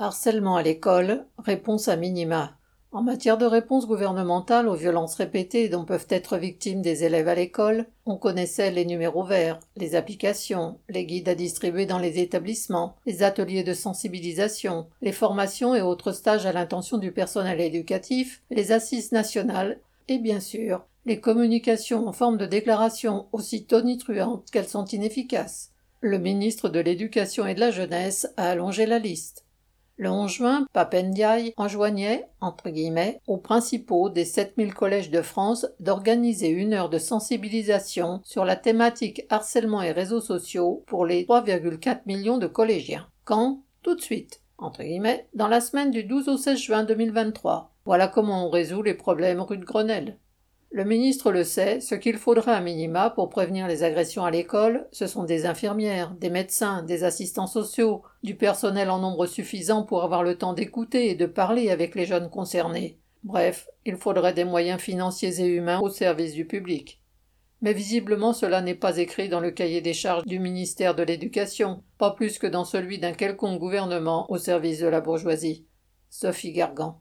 Harcèlement à l'école, réponse à minima. En matière de réponse gouvernementale aux violences répétées dont peuvent être victimes des élèves à l'école, on connaissait les numéros verts, les applications, les guides à distribuer dans les établissements, les ateliers de sensibilisation, les formations et autres stages à l'intention du personnel éducatif, les assises nationales et bien sûr les communications en forme de déclarations aussi tonitruantes qu'elles sont inefficaces. Le ministre de l'Éducation et de la Jeunesse a allongé la liste. Le 11 juin, Papendiaï enjoignait, entre guillemets, aux principaux des 7000 collèges de France d'organiser une heure de sensibilisation sur la thématique harcèlement et réseaux sociaux pour les 3,4 millions de collégiens. Quand? Tout de suite, entre guillemets, dans la semaine du 12 au 16 juin 2023. Voilà comment on résout les problèmes rue de Grenelle. Le ministre le sait, ce qu'il faudra à minima pour prévenir les agressions à l'école, ce sont des infirmières, des médecins, des assistants sociaux, du personnel en nombre suffisant pour avoir le temps d'écouter et de parler avec les jeunes concernés. Bref, il faudrait des moyens financiers et humains au service du public. Mais visiblement cela n'est pas écrit dans le cahier des charges du ministère de l'Éducation, pas plus que dans celui d'un quelconque gouvernement au service de la bourgeoisie. Sophie Gargan.